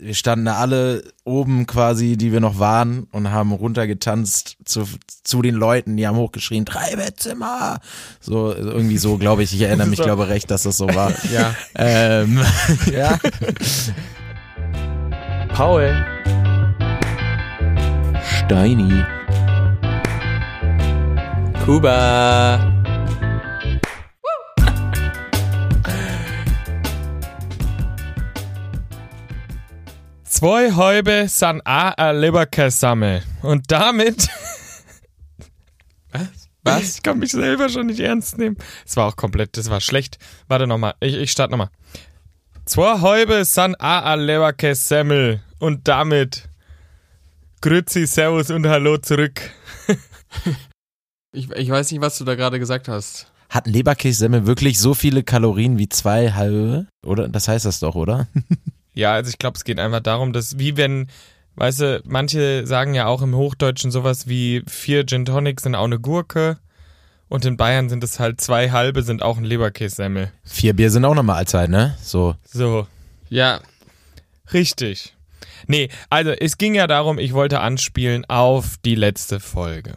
wir standen alle oben quasi, die wir noch waren und haben runtergetanzt zu, zu den Leuten, die haben hochgeschrien, drei Bettzimmer. So, irgendwie so, glaube ich. Ich erinnere mich, glaube recht, dass das so war. Ja. Ähm, ja. Paul. Steini. Kuba. Zwei Häube sind auch ein Leberkässammel. Und damit. Was? Was? Ich kann mich selber schon nicht ernst nehmen. Es war auch komplett, das war schlecht. Warte nochmal, ich, ich starte nochmal. Zwei Häube sind auch ein Leberkässemmel. Und damit. Grüezi, Servus und Hallo zurück. Ich, ich weiß nicht, was du da gerade gesagt hast. Hat ein Leberkässemmel wirklich so viele Kalorien wie zwei halbe? Oder? Das heißt das doch, oder? Ja, also ich glaube, es geht einfach darum, dass wie wenn, weißt du, manche sagen ja auch im Hochdeutschen sowas wie vier Gin Tonics sind auch eine Gurke und in Bayern sind es halt zwei halbe sind auch ein Leberkässemmel. Vier Bier sind auch eine Mahlzeit, ne? So. So, Ja, richtig. Nee, also es ging ja darum, ich wollte anspielen auf die letzte Folge.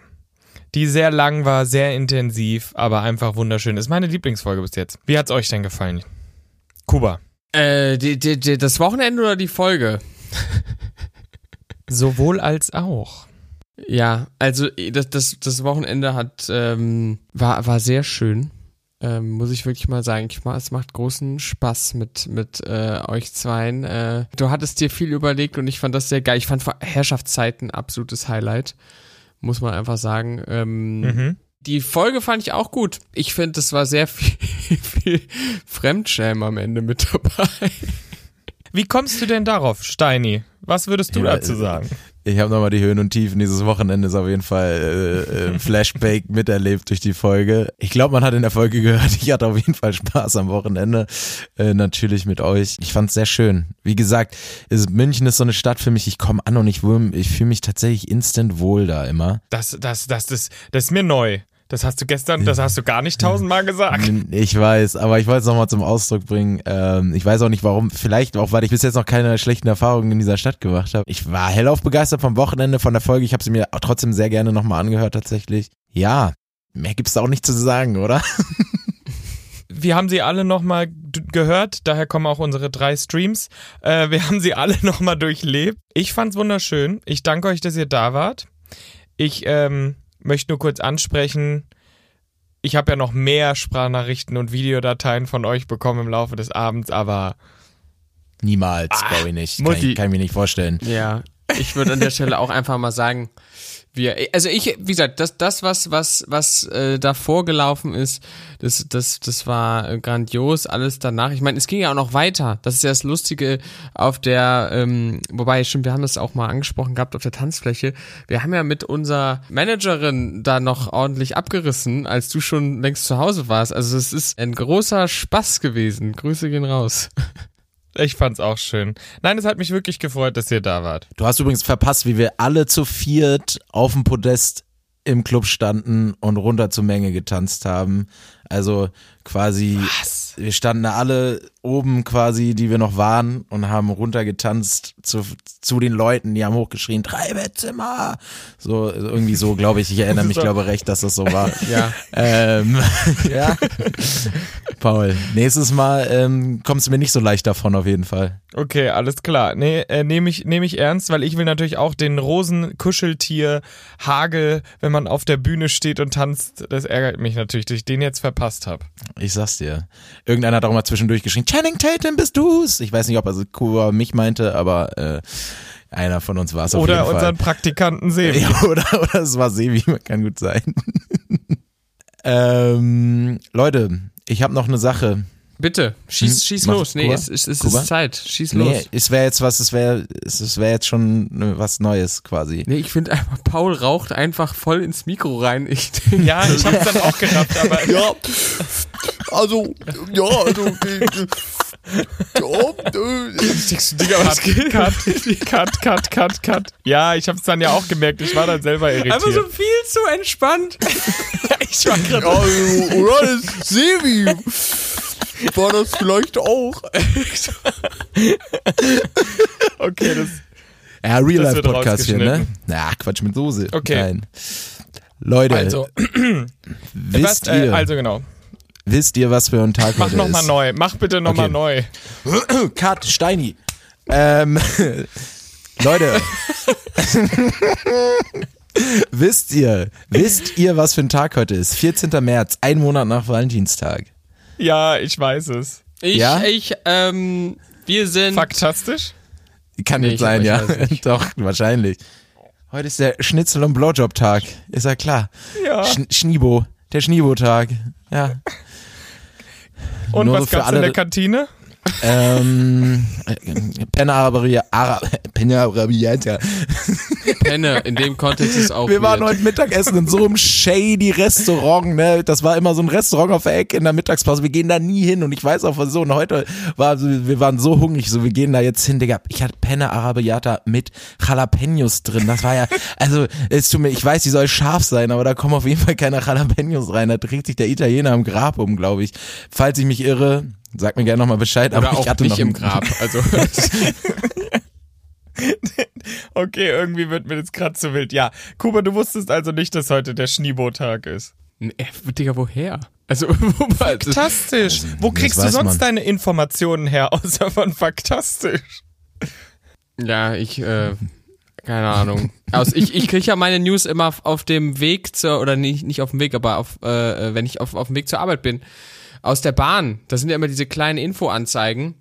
Die sehr lang war, sehr intensiv, aber einfach wunderschön. Ist meine Lieblingsfolge bis jetzt. Wie hat's euch denn gefallen? Kuba. Äh, die, die, die, das Wochenende oder die Folge? Sowohl als auch. Ja, also das, das, das Wochenende hat ähm, war, war sehr schön. Ähm, muss ich wirklich mal sagen. Ich, ma- es macht großen Spaß mit, mit äh, euch zweien. Äh, du hattest dir viel überlegt und ich fand das sehr geil. Ich fand Herrschaftszeiten ein absolutes Highlight. Muss man einfach sagen. Ähm, Mhm. Die Folge fand ich auch gut. Ich finde, es war sehr viel, viel Fremdschämen am Ende mit dabei. Wie kommst du denn darauf, Steini? Was würdest du Ja, dazu äh, sagen? Ich habe nochmal die Höhen und Tiefen dieses Wochenendes auf jeden Fall äh, äh, Flashback miterlebt durch die Folge. Ich glaube, man hat in der Folge gehört, ich hatte auf jeden Fall Spaß am Wochenende. Äh, natürlich mit euch. Ich fand es sehr schön. Wie gesagt, ist, München ist so eine Stadt für mich. Ich komme an und ich, ich fühle mich tatsächlich instant wohl da immer. Das, das, das, das, das ist mir neu. Das hast du gestern, das hast du gar nicht tausendmal gesagt. Ich weiß, aber ich wollte es nochmal zum Ausdruck bringen. Ähm, ich weiß auch nicht warum. Vielleicht auch, weil ich bis jetzt noch keine schlechten Erfahrungen in dieser Stadt gemacht habe. Ich war hellauf begeistert vom Wochenende, von der Folge. Ich habe sie mir trotzdem sehr gerne nochmal angehört tatsächlich. Ja, mehr gibt's da auch nicht zu sagen, oder? Wir haben sie alle nochmal gehört, daher kommen auch unsere drei Streams. Äh, wir haben sie alle nochmal durchlebt. Ich fand's wunderschön. Ich danke euch, dass ihr da wart. Ich ähm, möchte nur kurz ansprechen, ich habe ja noch mehr Sprachnachrichten und Videodateien von euch bekommen im Laufe des Abends, aber Niemals, glaube ich nicht. Kann, Mutti. ich- kann ich mir nicht vorstellen. Ja, ich würde an der Stelle auch einfach mal sagen, wir, also ich, wie gesagt, das, das was, was, was äh, davor gelaufen ist, das, das, das war grandios. Alles danach. Ich meine, es ging ja auch noch weiter. Das ist ja das Lustige auf der, ähm, wobei stimmt, wir haben das auch mal angesprochen gehabt auf der Tanzfläche. Wir haben ja mit unserer Managerin da noch ordentlich abgerissen, als du schon längst zu Hause warst. Also es ist ein großer Spaß gewesen. Grüße gehen raus. ich fand's auch schön. Nein, es hat mich wirklich gefreut, dass ihr da wart. Du hast übrigens verpasst, wie wir alle zu viert auf dem Podest im Club standen und runter zur Menge getanzt haben. Also quasi, Was? wir standen da alle oben quasi, die wir noch waren und haben runtergetanzt zu, zu den Leuten, die haben hochgeschrien, drei Bettzimmer. So, irgendwie so, glaube ich. Ich erinnere mich, glaube recht, dass das so war. Ja. Ähm, ja. Paul, nächstes Mal ähm, kommst du mir nicht so leicht davon auf jeden Fall. Okay, alles klar. Nee, äh, nehme ich, nehm ich ernst, weil ich will natürlich auch den Rosen-Kuscheltier Hagel, wenn man auf der Bühne steht und tanzt, das ärgert mich natürlich, dass ich den jetzt verpasst habe. Ich sag's dir. Irgendeiner hat auch mal zwischendurch geschrien, Channing Tatum, bist du's? Ich weiß nicht, ob er Kuba mich meinte, aber äh, einer von uns war es auf Oder jeden Fall. unseren Praktikanten Sebi. Ja, oder, oder es war Sevi, kann gut sein. ähm, Leute, ich habe noch eine Sache. Bitte, schieß, Hm? schieß Mach- los. Nee, Kuba? es, es, es ist Zeit. Schieß Nee, los. es wäre jetzt was, es wäre es wäre jetzt schon ne, was Neues quasi. Nee, ich finde einfach, Paul raucht einfach voll ins Mikro rein. Ich, Ja, ich hab's dann auch gerafft, aber Ja, also, ja, also, ja, cut, cut, cut, cut, cut, cut. Ja, ich hab's dann ja auch gemerkt, ich war dann selber irritiert. einfach so viel zu entspannt. ich war gerade also, oder das Sevi. War das vielleicht auch? Okay, das. Ja, Real Das Life wird Podcast hier, ne? Na, Quatsch mit Soße. Okay. Nein. Leute, Also, wisst, was, äh, ihr, also genau. Wisst ihr, was für ein Tag Mach heute nochmal ist? neu. Mach bitte nochmal Okay. neu. Cut, Steini. Ähm, Leute. wisst ihr, wisst ihr, was für ein Tag heute ist? 14. März, ein Monat nach Valentinstag. Ja, ich weiß es. Ich, Ja? ich, ähm, wir sind. Faktastisch? Kann Nee, nicht ich- sein, ja. nicht. Doch, wahrscheinlich. Heute ist der Schnitzel- und Blowjob-Tag. Ist ja klar. Ja. Sch Schniebo. Der Schniebo-Tag. Ja. Und Nur was so gab's in alle- der Kantine? Ähm, Penna Penna Arabiata. Penne, in dem Kontext ist auch. Wir waren weird. heute Mittagessen in so einem shady Restaurant, ne? Das war immer so ein Restaurant auf der Ecke in der Mittagspause. Wir gehen da nie hin und ich weiß auch so. Und heute war so, wir waren so hungrig, so wir gehen da jetzt hin, Digga. Ich hatte Penne Arabiata mit Jalapenos drin. Das war ja, also es tut mir, ich weiß, die soll scharf sein, aber da kommen auf jeden Fall keine Jalapenos rein. Da dreht sich der Italiener am Grab um, glaube ich. Falls ich mich irre, sag mir gerne nochmal Bescheid. Oder aber auch ich hatte nicht noch im Grab. Also, Okay, irgendwie wird mir das gerade zu wild. Ja, Kuba, du wusstest also nicht, dass heute der Schniebo-Tag ist. Nee, Digga, woher? Also, wo war das? Fantastisch. Wo kriegst du sonst man. deine Informationen her, außer von Faktastisch? Ja, ich, äh, keine Ahnung. Aus, ich ich kriege ja meine News immer auf, auf dem Weg zur, oder nicht, nicht auf dem Weg, aber auf, äh, äh, wenn ich auf, auf dem Weg zur Arbeit bin, aus der Bahn. Da sind ja immer diese kleinen Infoanzeigen.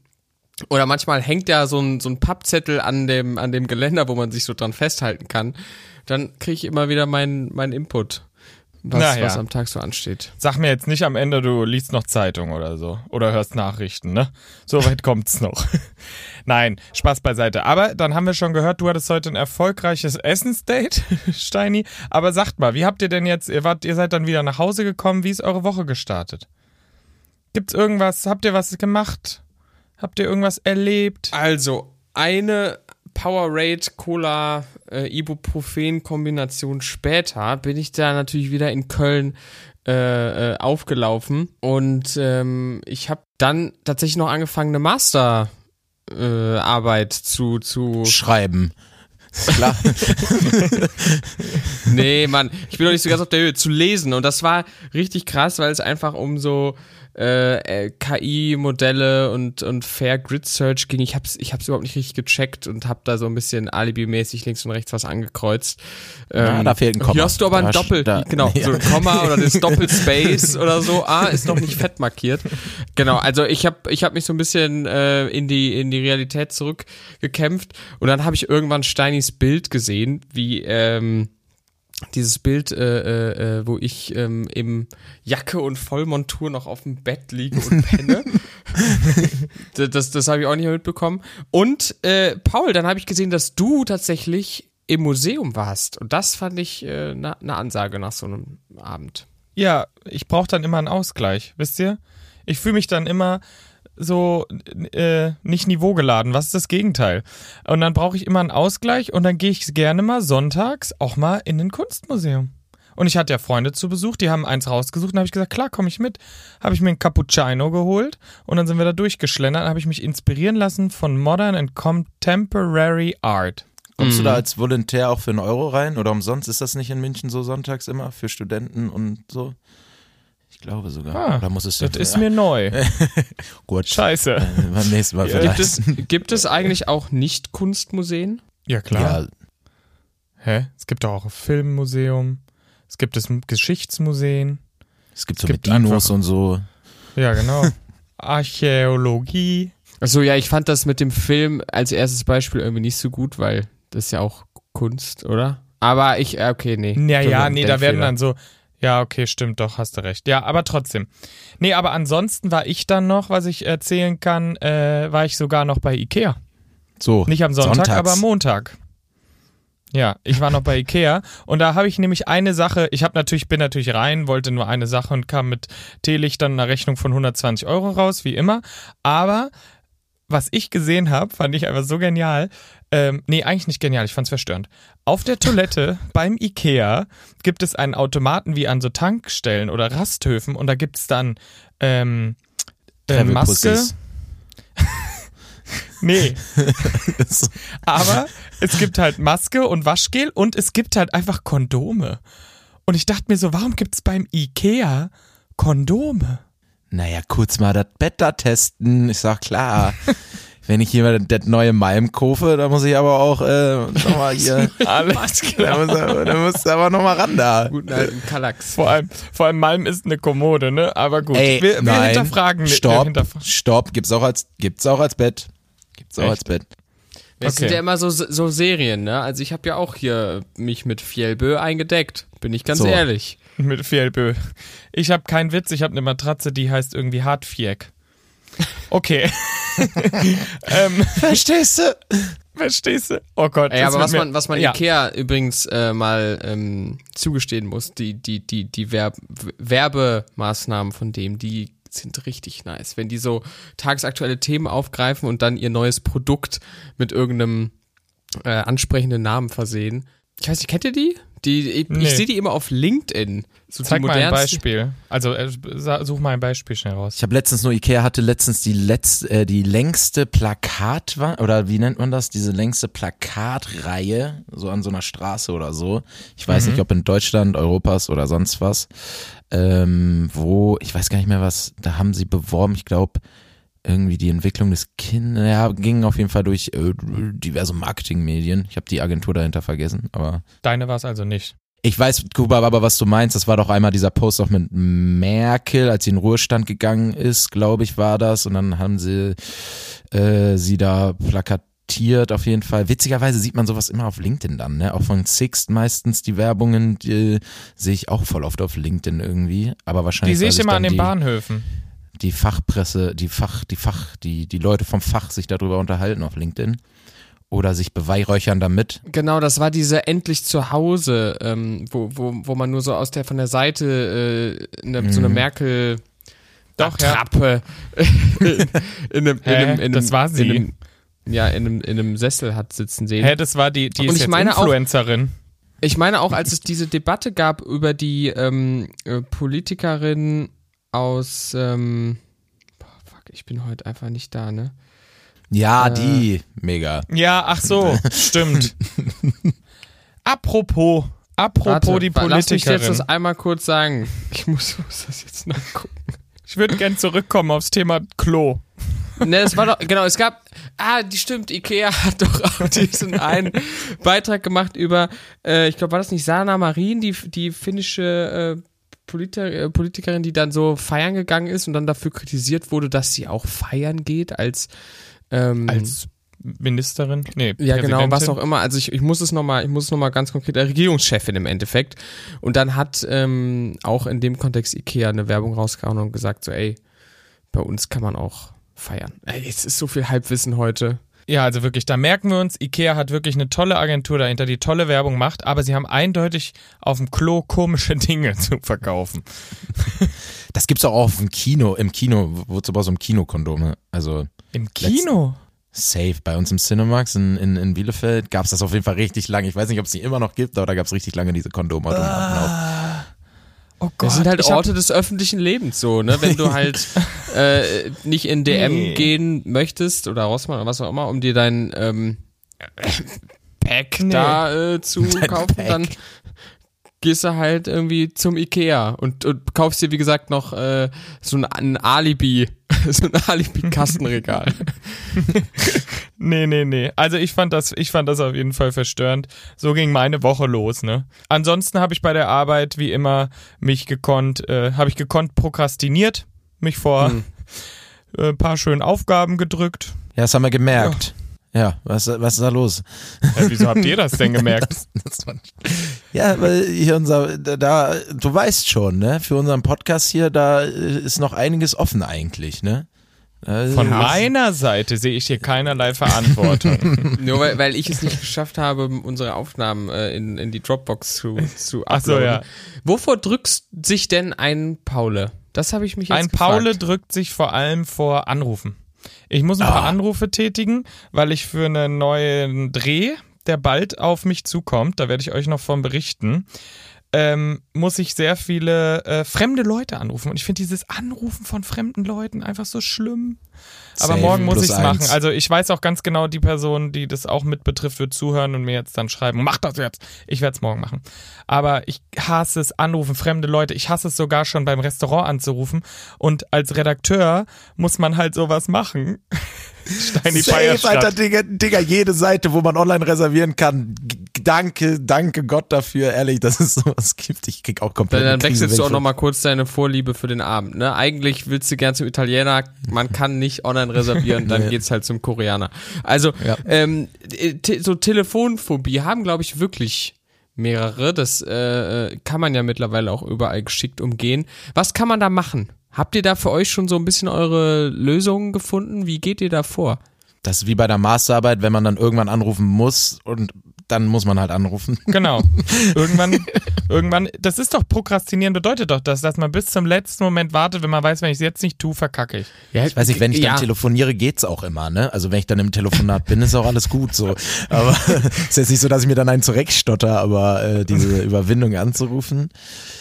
Oder manchmal hängt ja so ein, so ein Pappzettel an dem, an dem Geländer, wo man sich so dran festhalten kann. Dann kriege ich immer wieder meinen meinen Input, was, ja. was am Tag so ansteht. Sag mir jetzt nicht am Ende, du liest noch Zeitung oder so. Oder hörst Nachrichten, ne? So weit kommt's noch. Nein, Spaß beiseite. Aber dann haben wir schon gehört, du hattest heute ein erfolgreiches Essensdate, Steini. Aber sagt mal, wie habt ihr denn jetzt, ihr, wart, ihr seid dann wieder nach Hause gekommen, wie ist eure Woche gestartet? Gibt's irgendwas, habt ihr was gemacht? Habt ihr irgendwas erlebt? Also, eine Powerade Cola äh, Ibuprofen Kombination später bin ich da natürlich wieder in Köln äh, äh, aufgelaufen und ähm, ich habe dann tatsächlich noch angefangen eine Master äh, Arbeit zu zu Schreiben. Klar. nee Mann ich bin noch nicht so ganz auf der Höhe zu lesen und das war richtig krass weil es einfach um so äh, äh, KI-Modelle und, und Fair Grid Search ging. Ich hab's, ich hab's überhaupt nicht richtig gecheckt und hab da so ein bisschen alibimäßig links und rechts was angekreuzt. Ja, da fehlt ein Komma. Hier hast du aber ein Da- Doppel, da- genau, ja. so ein Komma oder das Doppelspace oder so. Ah, ist doch nicht fett markiert. Genau, also ich hab, ich hab mich so ein bisschen äh, in die in die Realität zurückgekämpft und dann habe ich irgendwann Steinis Bild gesehen, wie ähm, dieses Bild, äh, äh, äh, wo ich ähm, im Jacke und Vollmontur noch auf dem Bett liege und penne. das das, das habe ich auch nicht mehr mitbekommen. Und äh, Paul, dann habe ich gesehen, dass du tatsächlich im Museum warst. Und das fand ich eine äh, ne- ne Ansage nach so einem Abend. Ja, ich brauche dann immer einen Ausgleich, wisst ihr? Ich fühle mich dann immer so äh, nicht niveaugeladen. Was ist das Gegenteil? Und dann brauche ich immer einen Ausgleich und dann gehe ich gerne mal sonntags auch mal in ein Kunstmuseum. Und ich hatte ja Freunde zu Besuch, die haben eins rausgesucht und habe ich gesagt, klar, komme ich mit. Habe ich mir einen Cappuccino geholt und dann sind wir da durchgeschlendert, habe ich mich inspirieren lassen von Modern and Contemporary Art. Kommst Mhm. du da als Volontär auch für einen Euro rein oder umsonst? Ist das nicht in München so sonntags immer für Studenten und so? Ich glaube sogar. Ah, oder muss es Das ist mir neu. gut. Scheiße. Äh, beim nächsten Mal Ja. Gibt vielleicht. es, gibt es eigentlich auch Nicht-Kunstmuseen? Ja, klar. Ja, Hä? Es gibt doch auch ein Filmmuseum. Es gibt das Geschichtsmuseen. es gibt so gibt mit Dinos einfach- und so. Ja, genau. Archäologie. Achso, ja, ich fand das mit dem Film als erstes Beispiel irgendwie nicht so gut, weil das ist ja auch Kunst, oder? Aber ich, äh, okay, nee. Ja, ja, Entschuldigung, nee, da werden dann so. Ja, okay, stimmt, doch, hast du recht. Ja, aber trotzdem. Nee, aber ansonsten war ich dann noch, was ich erzählen kann, äh, war ich sogar noch bei Ikea. So. Nicht am Sonntag, sonntags. aber am Montag. Ja, ich war noch bei Ikea und da habe ich nämlich eine Sache, ich habe natürlich, bin natürlich rein, wollte nur eine Sache und kam mit Teelichtern einer Rechnung von 120 Euro raus, wie immer. Aber was ich gesehen habe, fand ich einfach so genial. Ähm, nee, eigentlich nicht genial, ich fand's verstörend. Auf der Toilette beim Ikea gibt es einen Automaten wie an so Tankstellen oder Rasthöfen und da gibt's dann ähm, äh, Maske. Nee. Aber es gibt halt Maske und Waschgel und es gibt halt einfach Kondome. Und ich dachte mir so, warum gibt es beim Ikea Kondome? Naja, kurz mal das Bett da testen. Ich sag klar. Wenn ich hier das neue Malm kaufe, da muss ich aber auch äh, nochmal hier. Alles Da muss, da muss aber nochmal ran da. Guten alten Kallax. Vor allem, vor allem Malm ist eine Kommode, ne? Aber gut. Ey, wir, wir nein. hinterfragen nicht. Wir Stopp, stopp. Gibt's auch als, gibt's auch als Bett. Gibt's auch Echt? als Bett. Es sind ja immer so, so Serien, ne? Also ich habe ja auch hier mich mit Fjellbö eingedeckt, bin ich ganz So. ehrlich. Mit Fjellbö. Ich habe keinen Witz, ich habe eine Matratze, die heißt irgendwie Hartvieck. Okay. ähm, Verstehst du? verstehst du? Oh Gott. Ey, das aber was man, was man ja. Ikea übrigens äh, mal ähm, zugestehen muss, die, die, die, die Werb Werbemaßnahmen von dem, die sind richtig nice. Wenn die so tagesaktuelle Themen aufgreifen und dann ihr neues Produkt mit irgendeinem äh, ansprechenden Namen versehen. Ich weiß nicht, kennt ihr die? Die, ich Nee. ich sehe die immer auf LinkedIn. So Zeig die mal ein Beispiel. Also äh, such mal ein Beispiel schnell raus. Ich habe letztens nur, Ikea hatte letztens die letzte, äh, die längste Plakatwand, oder wie nennt man das? Diese längste Plakatreihe, so an so einer Straße oder so. Ich weiß nicht, ob in Deutschland, Europas oder sonst was. Ähm, wo, ich weiß gar nicht mehr was, da haben sie beworben, ich glaube, irgendwie die Entwicklung des Kindes, ja, ging auf jeden Fall durch äh, diverse Marketingmedien. Ich habe die Agentur dahinter vergessen, aber Deine war es also nicht. ich weiß, Kuba, aber was du meinst, das war doch einmal dieser Post auch mit Merkel, als sie in Ruhestand gegangen ist, glaube ich, war das. Und dann haben sie äh, sie da plakatiert auf jeden Fall. Witzigerweise sieht man sowas immer auf LinkedIn dann, ne? Auch von Sixt meistens die Werbungen, die sehe ich auch voll oft auf LinkedIn irgendwie. Aber Die wahrscheinlich. sehe weil ich immer an den die, Bahnhöfen. Die Fachpresse, die Fach, die Fach, die, die Leute vom Fach sich darüber unterhalten auf LinkedIn. Oder sich beweihräuchern damit. Genau, das war diese endlich zu Hause, ähm, wo, wo, wo man nur so aus der von der Seite äh, eine, so eine Merkel Doch, ja. Attrappe in, in, einem, in, einem, in einem, Das war sie. In einem, ja, in einem, in einem Sessel hat sitzen sehen. Hä, das war die, die Und ist ich jetzt meine auch- Influencerin. Ich meine auch, als es diese Debatte gab über die ähm, äh, Politikerin aus ähm, boah, fuck, ich bin heute einfach nicht da, ne? Ja, Äh. die. Mega. Ja, ach so, stimmt. Apropos, apropos Warte, die wa- Lass mich jetzt Politikerin. das einmal kurz sagen. Ich muss, muss das jetzt nachgucken. Ich würde gern zurückkommen aufs Thema Klo. Ne, es war doch, genau, es gab, ah, die stimmt, Ikea hat doch auch diesen einen Beitrag gemacht über, äh, ich glaube, war das nicht Sana Marin, die, die finnische äh, Politi äh, Politikerin, die dann so feiern gegangen ist und dann dafür kritisiert wurde, dass sie auch feiern geht als, ähm, Als Ministerin? Nee, ja, genau, was auch immer. Also ich, ich muss es nochmal, ich muss es noch mal ganz konkret, äh, Regierungschefin im Endeffekt. Und dann hat ähm, auch in dem Kontext Ikea eine Werbung rausgehauen und gesagt so, ey, bei uns kann man auch feiern. Ey, es ist so viel Halbwissen heute. Ja, also wirklich, da merken wir uns, Ikea hat wirklich eine tolle Agentur dahinter, die tolle Werbung macht, aber sie haben eindeutig auf dem Klo komische Dinge zu verkaufen. Das gibt's auch auf dem Kino, im Kino, wozu brauchst du im Kino Kondome? Also Im Kino? safe. Bei uns im Cinemax in, in, in Bielefeld gab's das auf jeden Fall richtig lange. Ich weiß nicht, ob es die immer noch gibt, aber da gab's richtig lange diese Kondomautomaten auch. Oh Gott. Das sind halt Orte des öffentlichen Lebens so, ne? Wenn du halt äh, nicht in DM Nee. gehen möchtest oder Rossmann oder was auch immer, um dir dein ähm, Pack Nee. da äh, zu kaufen, Pack. dann gehst du halt irgendwie zum Ikea und, und kaufst dir, wie gesagt, noch äh, so ein, ein Alibi, so ein Alibi-Kastenregal. Nee, nee, nee. Also ich fand das, ich fand das auf jeden Fall verstörend. So ging meine Woche los, ne? Ansonsten habe ich bei der Arbeit wie immer mich gekonnt, äh, habe ich gekonnt prokrastiniert, mich vor Hm. äh, ein paar schönen Aufgaben gedrückt. Ja, das haben wir gemerkt. Ja, was, was ist da los? Äh, wieso habt ihr das denn gemerkt? Das nicht- ja, weil hier unser, da, da, du weißt schon, ne? Für unseren Podcast hier, da äh, ist noch einiges offen eigentlich, ne? Ist- Von meiner Seite sehe ich hier keinerlei Verantwortung. Nur weil, weil ich es nicht geschafft habe, unsere Aufnahmen äh, in, in die Dropbox zu, zu Ach so, uploaden. ja. Wovor drückst sich denn ein Paule? Das habe ich mich jetzt Ein gefragt. Paule drückt sich vor allem vor Anrufen. Ich muss ein paar Ah. Anrufe tätigen, weil ich für einen neuen Dreh, der bald auf mich zukommt, da werde ich euch noch von berichten, ähm, muss ich sehr viele äh, fremde Leute anrufen. Und ich finde dieses Anrufen von fremden Leuten einfach so schlimm. Aber Safe. morgen muss ich es machen. Also ich weiß auch ganz genau, die Person, die das auch mit betrifft, wird zuhören und mir jetzt dann schreiben, mach das jetzt. Ich werde es morgen machen. Aber ich hasse es, anrufen, fremde Leute. Ich hasse es sogar schon beim Restaurant anzurufen. Und als Redakteur muss man halt sowas machen. Steini Safe. Alter, Digga, Digga, jede Seite, wo man online reservieren kann. Danke, danke Gott dafür, ehrlich, dass es sowas gibt. Ich krieg auch komplett Dann, dann Krise, wechselst du auch nochmal kurz deine Vorliebe für den Abend. Ne? Eigentlich willst du gern zum Italiener, man kann nicht online reservieren, dann Nee. geht's halt zum Koreaner. Also Ja. ähm, äh, so Telefonphobie haben, glaube ich, wirklich mehrere. Das äh, kann man ja mittlerweile auch überall geschickt umgehen. Was kann man da machen? Habt ihr da für euch schon so ein bisschen eure Lösungen gefunden? Wie geht ihr da vor? Das ist wie bei der Masterarbeit, wenn man dann irgendwann anrufen muss und dann muss man halt anrufen. Genau. Irgendwann, irgendwann, das ist doch Prokrastinieren bedeutet doch das, dass man bis zum letzten Moment wartet, wenn man weiß, wenn ich es jetzt nicht tue, verkacke ich. Ja, Ich weiß nicht, wenn ich dann ja. telefoniere, geht's auch immer, ne? Also wenn ich dann im Telefonat bin, ist auch alles gut so. Aber ist jetzt nicht so, dass ich mir dann einen zurechtstotter, aber äh, diese Überwindung anzurufen.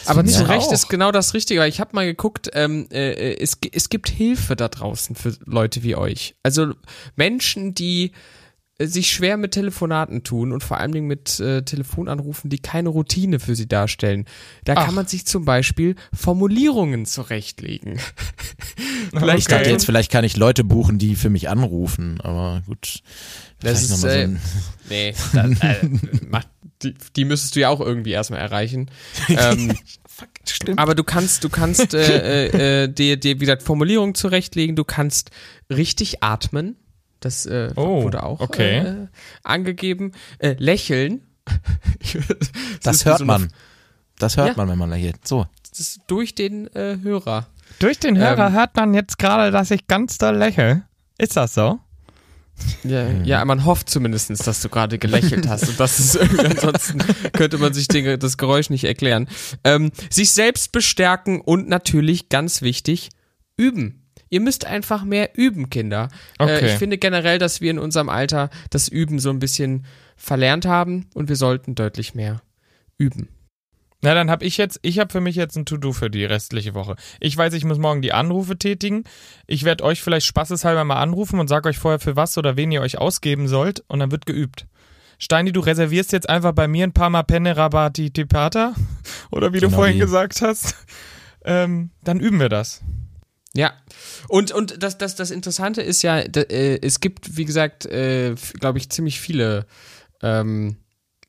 Aber Ja. zu Recht auch. ist genau das Richtige, weil ich habe mal geguckt, ähm, äh, es, gi- es gibt Hilfe da draußen für Leute wie euch. Also Menschen, die äh, sich schwer mit Telefonaten tun und vor allen Dingen mit äh, Telefonanrufen, die keine Routine für sie darstellen. Da Ach. kann man sich zum Beispiel Formulierungen zurechtlegen. Ich Vielleicht dachte Okay. jetzt, vielleicht kann ich Leute buchen, die für mich anrufen, aber gut. Das ist, so äh, Nee, da, äh, macht, die, die müsstest du ja auch irgendwie erstmal erreichen. ähm, Stimmt. Aber du kannst, du kannst äh, äh, äh, dir, dir, wie gesagt, Formulierungen zurechtlegen, du kannst richtig atmen. Das äh, Oh, wurde auch okay. äh, angegeben. Äh, lächeln. Das hört so man. Das hört Ja. man, wenn man lächelt. So. Durch den äh, Hörer. Durch den Hörer Ähm. hört man jetzt gerade, dass ich ganz doll lächle. Ist das so? Ja, ja, man hofft zumindest, dass du gerade gelächelt hast. Und das ist irgendwie, ansonsten könnte man sich den, das Geräusch nicht erklären. Ähm, sich selbst bestärken und natürlich, ganz wichtig, üben. Ihr müsst einfach mehr üben, Kinder. Äh, Okay. ich finde generell, dass wir in unserem Alter das Üben so ein bisschen verlernt haben und wir sollten deutlich mehr üben. Na, dann habe ich jetzt, ich habe für mich jetzt ein To-Do für die restliche Woche. Ich weiß, ich muss morgen die Anrufe tätigen. Ich werde euch vielleicht spaßeshalber mal anrufen und sag euch vorher für was oder wen ihr euch ausgeben sollt und dann wird geübt. Steini, du reservierst jetzt einfach bei mir ein paar Mal Penne Rabati Tipata oder wie du Genau vorhin wie. gesagt hast. Ähm, dann üben wir das. Ja, und, und das, das, das Interessante ist ja, äh, es gibt, wie gesagt, äh, glaube ich, ziemlich viele ähm,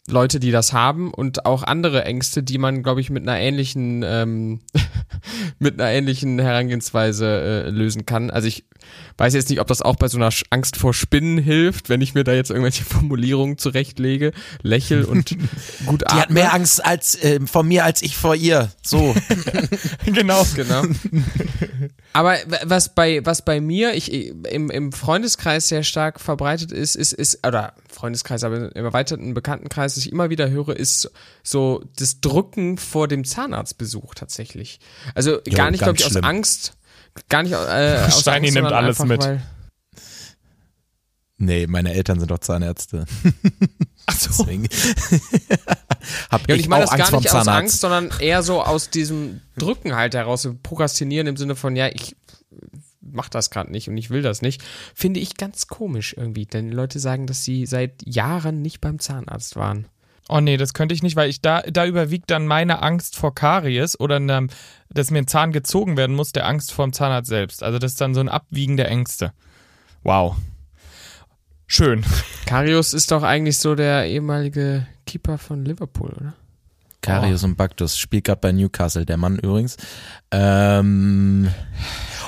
Leute, die das haben und auch andere Ängste, die man, glaube ich, mit einer ähnlichen, ähm, mit einer ähnlichen Herangehensweise äh, lösen kann. Also ich weiß jetzt nicht, ob das auch bei so einer Angst vor Spinnen hilft, wenn ich mir da jetzt irgendwelche Formulierungen zurechtlege, lächel und gut Die hat atme. mehr Angst als äh, vor mir als ich vor ihr. So. genau. Genau. Aber was bei, was bei mir ich, im, im Freundeskreis sehr stark verbreitet ist, ist, ist, oder Freundeskreis, aber im erweiterten Bekanntenkreis, das ich immer wieder höre, ist so das Drücken vor dem Zahnarztbesuch tatsächlich. Also gar nicht, glaube ich, aus schlimm. Angst, gar nicht äh, aus Steini Angst, nimmt alles mit. Weil, Nee, meine Eltern sind doch Zahnärzte. Ach so. Deswegen hab ja, und ich, ich meine auch das Angst gar nicht aus. Angst, sondern eher so aus diesem Drücken halt heraus, prokrastinieren im Sinne von, ja, ich mach das gerade nicht und ich will das nicht, finde ich ganz komisch irgendwie, denn die Leute sagen, dass sie seit Jahren nicht beim Zahnarzt waren. Oh nee, das könnte ich nicht, weil ich da, da überwiegt dann meine Angst vor Karies oder einem, dass mir ein Zahn gezogen werden muss, der Angst vor dem Zahnarzt selbst. Also das ist dann so ein Abwiegen der Ängste. Wow. Schön. Karius ist doch eigentlich so der ehemalige Keeper von Liverpool, oder? Karius und Baktus spielt gerade bei Newcastle, der Mann übrigens. Ähm,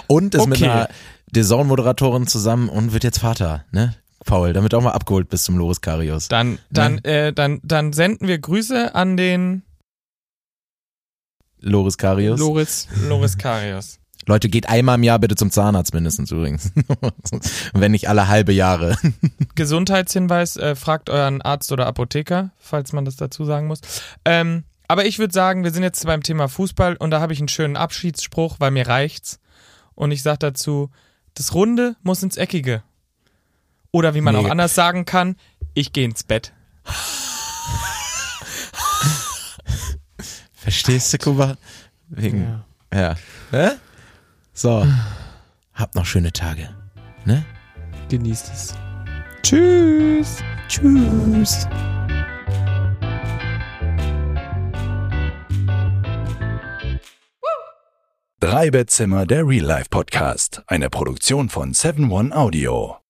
und ist mit Okay. einer DAZN-Moderatorin zusammen und wird jetzt Vater, ne? Paul, damit auch mal abgeholt bis zum Loris Karius. Dann, dann, äh, dann, dann senden wir Grüße an den Loris Karius. Loris. Loris Karius. Leute, geht einmal im Jahr bitte zum Zahnarzt mindestens übrigens. wenn nicht alle halbe Jahre. Gesundheitshinweis, äh, fragt euren Arzt oder Apotheker, falls man das dazu sagen muss. Ähm, aber ich würde sagen, wir sind jetzt beim Thema Fußball und da habe ich einen schönen Abschiedsspruch, weil mir reicht's. Und ich sage dazu, das Runde muss ins Eckige. Oder wie man Nee. auch anders sagen kann, ich gehe ins Bett. Verstehst du, Kuba? Wegen, Ja. ja. Hä? So. Habt noch schöne Tage. Ne? Genießt es. Tschüss. Tschüss. Drei Bettzimmer, der Real Life Podcast. Eine Produktion von 7 One Audio.